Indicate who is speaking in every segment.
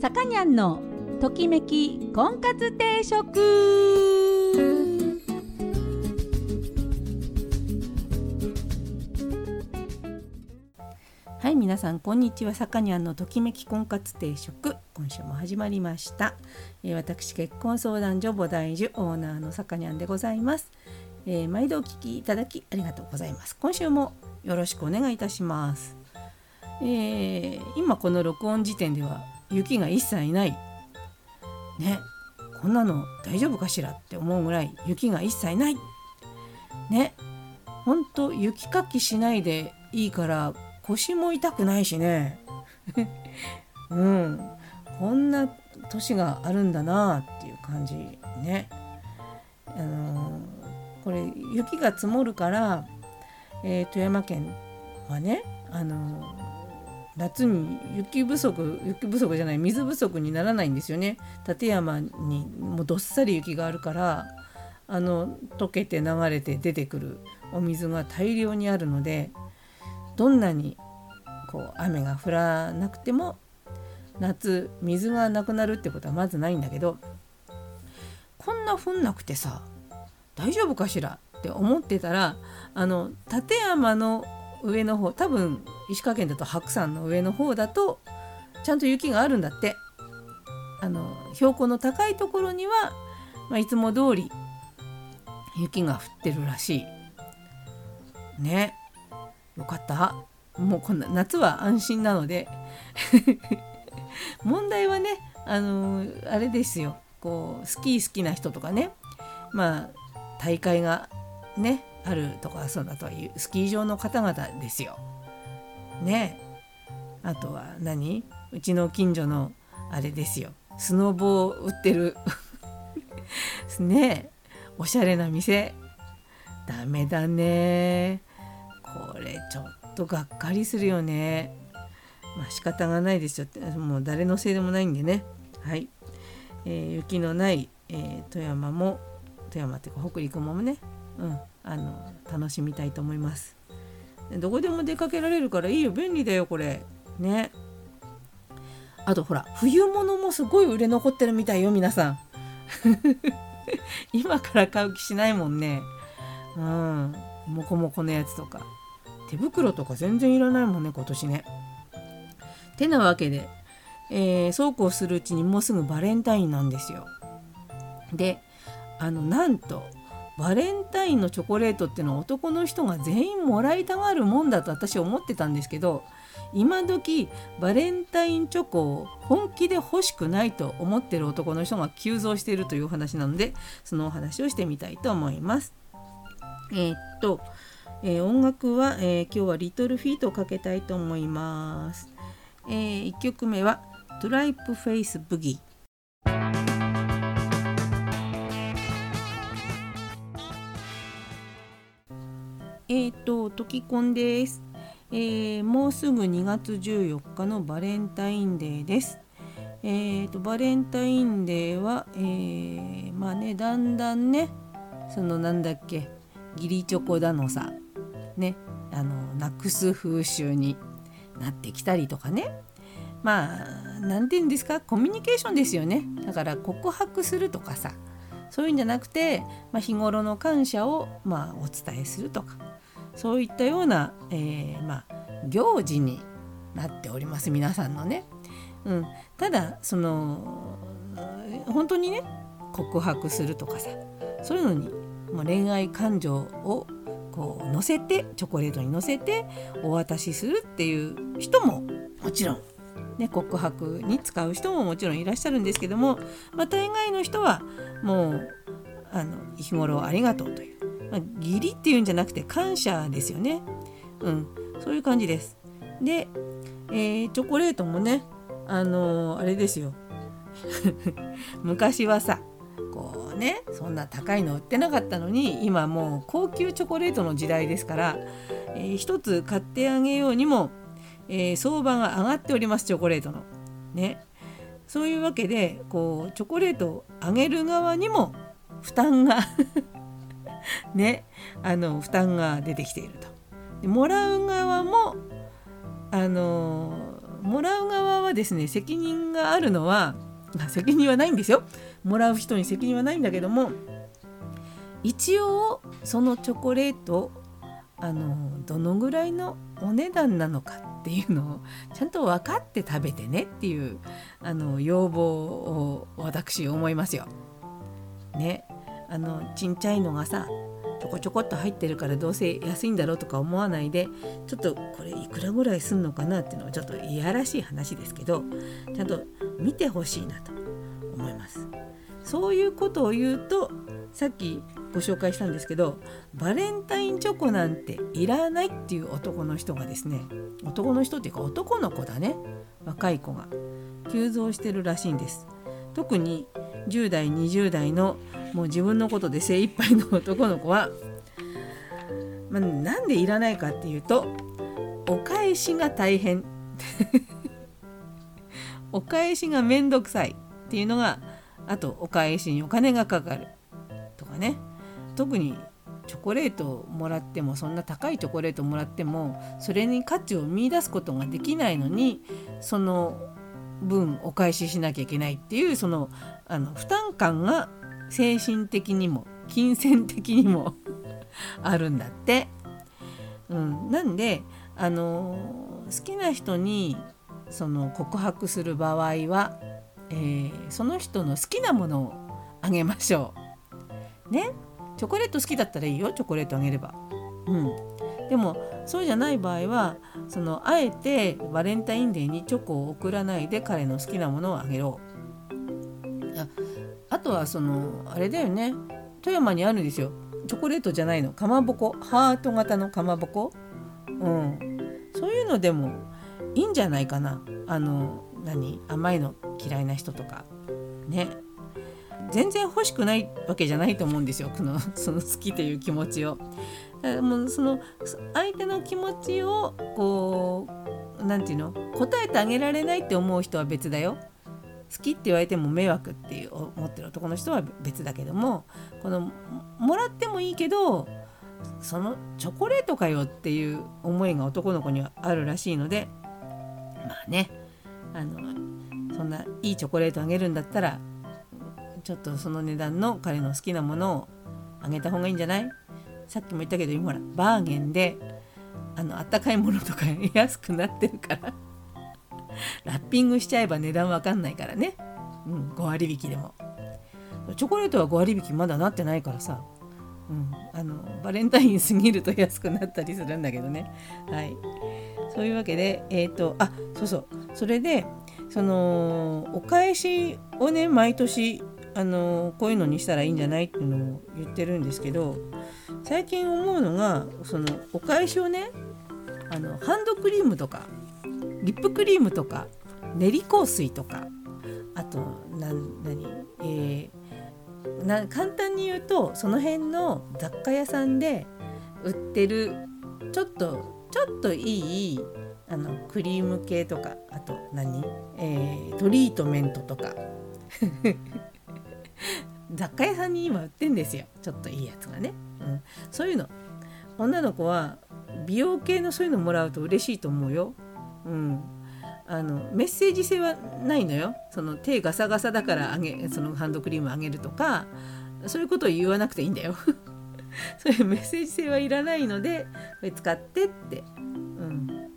Speaker 1: さかにゃんのときめき婚活定食。はい皆さんこんにちは。さかにゃんのときめき婚活定食。今週も始まりました、えー、私結婚相談所菩提樹オーナーのさかにゃんでございます、えー、毎度お聞きいただきありがとうございます。今週もよろしくお願いいたします。えー、今この録音時点では雪が一切ない。ね。こんなの大丈夫かしらって思うぐらい雪が一切ない。ね。ほんと雪かきしないでいいから腰も痛くないしね。うん。こんな年があるんだなっていう感じね。あのー、これ雪が積もるから、えー、富山県はねあのー夏に雪不足雪不足じゃない水不足にならないんですよね。立山にもうどっさり雪があるからあの溶けて流れて出てくるお水が大量にあるのでどんなにこう雨が降らなくても夏水がなくなるってことはまずないんだけどこんな降んなくてさ大丈夫かしらって思ってたらあの立山の上の方多分石川県だと白山の上の方だとちゃんと雪があるんだって。あの標高の高いところには、まあ、いつも通り雪が降ってるらしい。ね。よかった。もうこんな夏は安心なので。問題はねあのあれですよ。こうスキー好きな人とかね。まあ大会がねあるとかそうだというスキー場の方々ですよ。ね。あとは何？うちの近所のあれですよ。スノボを売ってる。ね。おしゃれな店。ダメだね。これちょっとがっかりするよね。まあ仕方がないですよ。ってもう誰のせいでもないんでね。はい、えー、雪のない、えー、富山も富山っていうか北陸もね。うんあの楽しみたいと思います。どこでも出かけられるからいいよ。便利だよこれ。ね。あとほら冬物もすごい売れ残ってるみたいよ皆さん。今から買う気しないもんね。うん。モコモコのやつとか。手袋とか全然いらないもんね今年ね。てなわけで、えー、そうこうするうちにもうすぐバレンタインなんですよ。であのなんとバレンタインのチョコレートってのは男の人が全員もらいたがるもんだと私思ってたんですけど今時バレンタインチョコを本気で欲しくないと思ってる男の人が急増しているという話なのでそのお話をしてみたいと思います。えー、っと、えー、音楽は、えー、今日はリトルフィートをかけたいと思います。え1曲目はトライプフェイスブギーえっ、ー、と、トキコンです、えー、もうすぐ2月14日のバレンタインデーです。えーと、バレンタインデーは、えー、まあねだんだんねそのなんだっけ義理チョコだのさねあのなくす風習になってきたりとかね。まあ何て言うんですかコミュニケーションですよね。だから告白するとかさそういうんじゃなくて、まあ、日頃の感謝を、まあ、お伝えするとか。そういったような、えー、まあ、行事になっております皆さんのね。うん、ただその本当にね告白するとかさそういうのにもう恋愛感情をこう乗せてチョコレートに乗せてお渡しするっていう人ももちろん、ね、告白に使う人ももちろんいらっしゃるんですけども、まあ、大概の人はもうあの日頃ありがとうというまあ、義理っていうんじゃなくて感謝ですよね。うん、そういう感じです。で、えー、チョコレートもね、あのー、あれですよ。昔はさ、こうね、そんな高いの売ってなかったのに、今もう高級チョコレートの時代ですから、えー、一つ買ってあげようにも、えー、相場が上がっております、チョコレートの。ね。そういうわけで、こう、チョコレートをあげる側にも負担が ねあの負担が出てきていると。でもらう側もあのもらう側はですね責任があるのは責任はないんですよもらう人に責任はないんだけども一応そのチョコレートあのどのぐらいのお値段なのかっていうのをちゃんと分かって食べてねっていうあの要望を私思いますよ。ねあのちんちゃいのがさちょこちょこっと入ってるからどうせ安いんだろうとか思わないでちょっとこれいくらぐらいすんのかなっていうのはちょっといやらしい話ですけどちゃんと見てほしいなと思います。そういうことを言うとさっきご紹介したんですけどバレンタインチョコなんていらないっていう男の人がですね男の人っていうか男の子だね若い子が急増してるらしいんです特に10代20代のもう自分のことで精一杯の男の子は、まあ、なんでいらないかっていうとお返しが大変。お返しがめんどくさいっていうのがあとお返しにお金がかかる。とかね。特にチョコレートをもらってもそんな高いチョコレートをもらってもそれに価値を見いだすことができないのにその分お返ししなきゃいけないっていうそのあの負担感が精神的にも金銭的にも あるんだって。うん、なんであの好きな人にその告白する場合は、えー、その人の好きなものをあげましょう。ね？チョコレート好きだったらいいよチョコレートあげれば。うん、でもそうじゃない場合はそのあえてバレンタインデーにチョコを送らないで彼の好きなものをあげろあとはそのあれだよね。富山にあるんですよ。チョコレートじゃないの。かまぼこ。ハート型のかまぼこ。うん。そういうのでもいいんじゃないかな。あの何？甘いの嫌いな人とか。ね。全然欲しくないわけじゃないと思うんですよ。このその好きという気持ちを。もうその相手の気持ちをこう何て言うの？答えてあげられないって思う人は別だよ。好きって言われても迷惑っていう思ってる男の人は別だけどもこのもらってもいいけどそのチョコレートかよっていう思いが男の子にはあるらしいのでまあねあのそんないいチョコレートあげるんだったらちょっとその値段の彼の好きなものをあげた方がいいんじゃない？さっきも言ったけど今ほらバーゲンであのあったかいものとか安くなってるから。ラッピングしちゃえば値段わかんないからね、うん、5割引きでも。チョコレートは5割引きまだなってないからさ、うん、あのバレンタイン過ぎると安くなったりするんだけどね。はい。そういうわけでえっ、ー、とあそうそう。それでそのお返しをね毎年あのこういうのにしたらいいんじゃないっていうのを言ってるんですけど最近思うのがそのお返しをねあのハンドクリームとかリップクリームとか練り香水とかあと何何えー、な簡単に言うとその辺の雑貨屋さんで売ってるちょっとちょっといいあのクリーム系とかあと何、えー、トリートメントとか 雑貨屋さんに今売ってんですよちょっといいやつがね、うん、そういうの。女の子は美容系のそういうのもらうと嬉しいと思うよ、うん、あのメッセージ性はないのよ。その手ガサガサだからあげそのハンドクリームあげるとかそういうことを言わなくていいんだよ。そういうメッセージ性はいらないのでこれ使ってって、うん、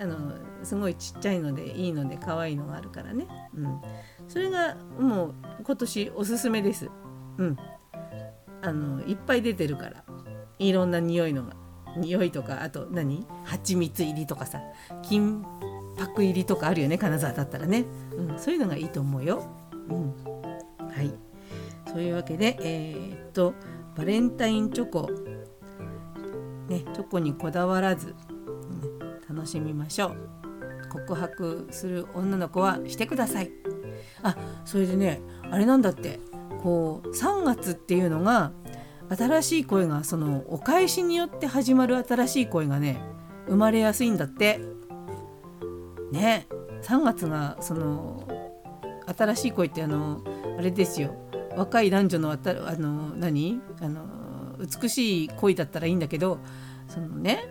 Speaker 1: あのすごいちっちゃいのでいいので可愛いのがあるからね、うん、それがもう今年おすすめです。うん。あのいっぱい出てるから。いろんな匂いのが。匂いとかあと何？蜂蜜入りとかさ金箔入りとかあるよね金沢だったらね、うん、そういうのがいいと思うよ。うん、はいそういうわけでえー、っとバレンタインチョコねチョコにこだわらず、うん、楽しみましょう。告白する女の子はしてください。あそれでねあれなんだってこう3月っていうのが新しい声がそのお返しによって始まる新しい声がね生まれやすいんだって。ね3月がその新しい声ってあのあれですよ。若い男女のあたあの何？あの美しい恋だったらいいんだけどそのね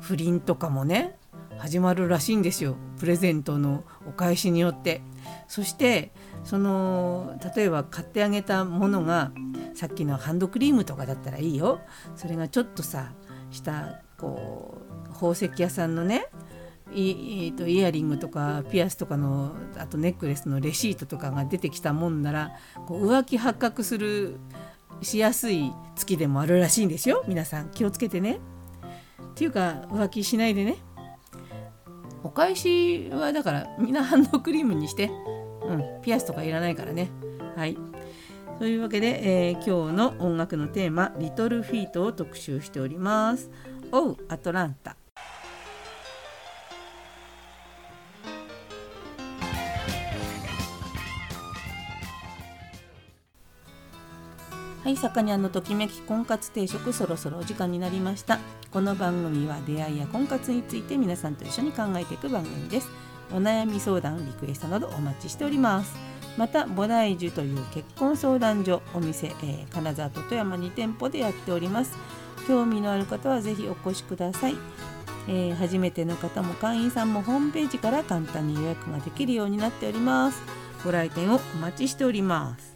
Speaker 1: 不倫とかもね始まるらしいんですよ。プレゼントのお返しによって。そしてその例えば買ってあげたものがさっきのハンドクリームとかだったらいいよ。それがちょっとさしたこう宝石屋さんのねイとイヤリングとかピアスとかのあとネックレスのレシートとかが出てきたもんならこう浮気発覚するしやすい月でもあるらしいんですよ。皆さん気をつけてね。っていうか浮気しないでね。お返しはだからみんなハンドクリームにして、うん、ピアスとかいらないからね。はいというわけで、えー、今日の音楽のテーマ「リトルフィート」を特集しております。おうアトランタはい、さかにゃんのときめき婚活定食そろそろお時間になりました。この番組は出会いや婚活について皆さんと一緒に考えていく番組です。お悩み相談リクエストなどお待ちしております。また菩提樹という結婚相談所お店、えー、金沢と富山2店舗でやっております。興味のある方はぜひお越しください、えー、初めての方も会員さんもホームページから簡単に予約ができるようになっております。ご来店をお待ちしております。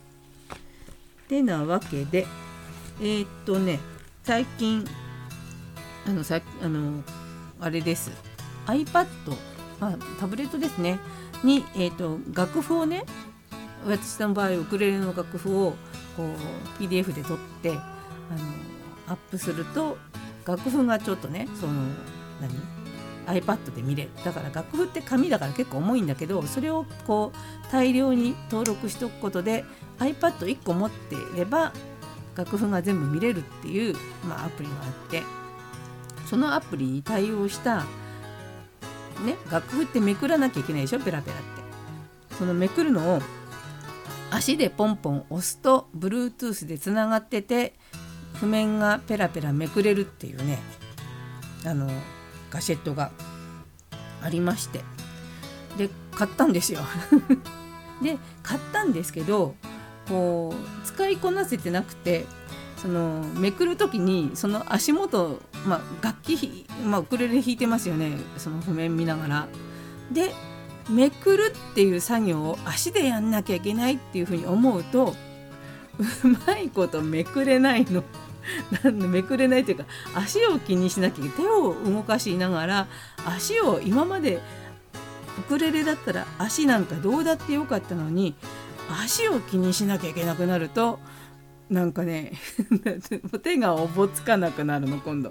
Speaker 1: てなわけでえー、っとね最近あのさあのあれです。iPad、まあ、タブレットですね。に、えーと、楽譜をね私の場合ウクレレの楽譜をこう PDF で撮ってあのアップすると楽譜がちょっとねその何？iPad で見れだから楽譜って紙だから結構重いんだけどそれをこう大量に登録しておくことで iPad1 個持っていれば楽譜が全部見れるっていう、まあ、アプリがあってそのアプリに対応したね楽譜ってめくらなきゃいけないでしょ？ペラペラって。そのめくるのを足でポンポン押すと Bluetooth でつながってて譜面がペラペラめくれるっていうね。あのガシェットがありましてで買ったんですよ で買ったんですけどこう使いこなせてなくてそのめくる時にその足元、まあ、楽器、まあ、ウクレレ弾いてますよねその譜面見ながら。でめくるっていう作業を足でやんなきゃいけないっていうふうに思うと うまいことめくれないの。めくれないというか足を気にしなきゃ手を動かしながら足を今までウクレレだったら足なんかどうだってよかったのに足を気にしなきゃいけなくなるとなんかね 手がおぼつかなくなるの今度。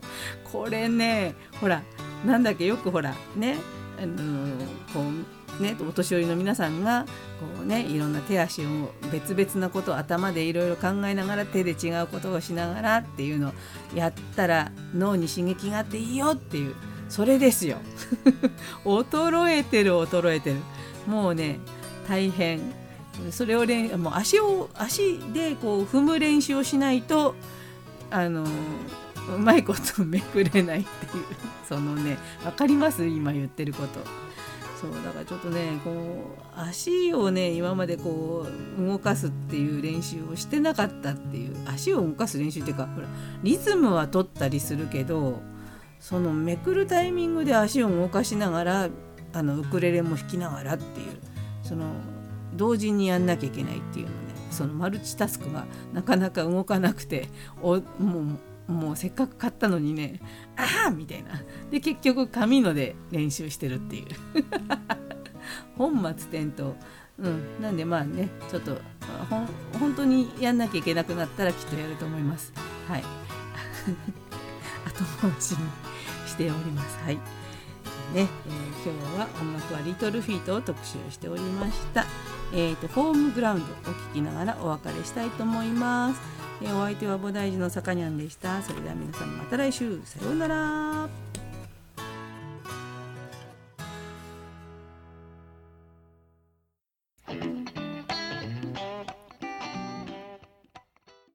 Speaker 1: これねほらなんだっけよくほらねあのこうね、お年寄りの皆さんがこう、ね、いろんな手足を別々なことを頭でいろいろ考えながら手で違うことをしながらっていうのをやったら脳に刺激があっていいよっていうそれですよ。衰えてる衰えてる。もうね大変。それを練もう足を足でこう踏む練習をしないとあのうまいことめくれないっていう。そのね分かります？今言ってること。そうだからちょっとねこう足をね今までこう動かすっていう練習をしてなかったっていう足を動かす練習っていうかほらリズムは取ったりするけどそのめくるタイミングで足を動かしながらあのウクレレも弾きながらっていうその同時にやんなきゃいけないっていうのねそのマルチタスクがなかなか動かなくておもうもうせっかく買ったのにねああみたいな。で結局紙ので練習してるっていう。本末転倒。うん。なんでまあねちょっとほ本当にやんなきゃいけなくなったらきっとやると思います。はい。後回しにしております。はい。ね、えー、今日は音楽はリトルフィートを特集しておりました。えっ、ー、とホームグラウンドを聴きながらお別れしたいと思います。えお相手は菩提寺のさかにゃんでした。それでは皆さんまた来週。さようなら。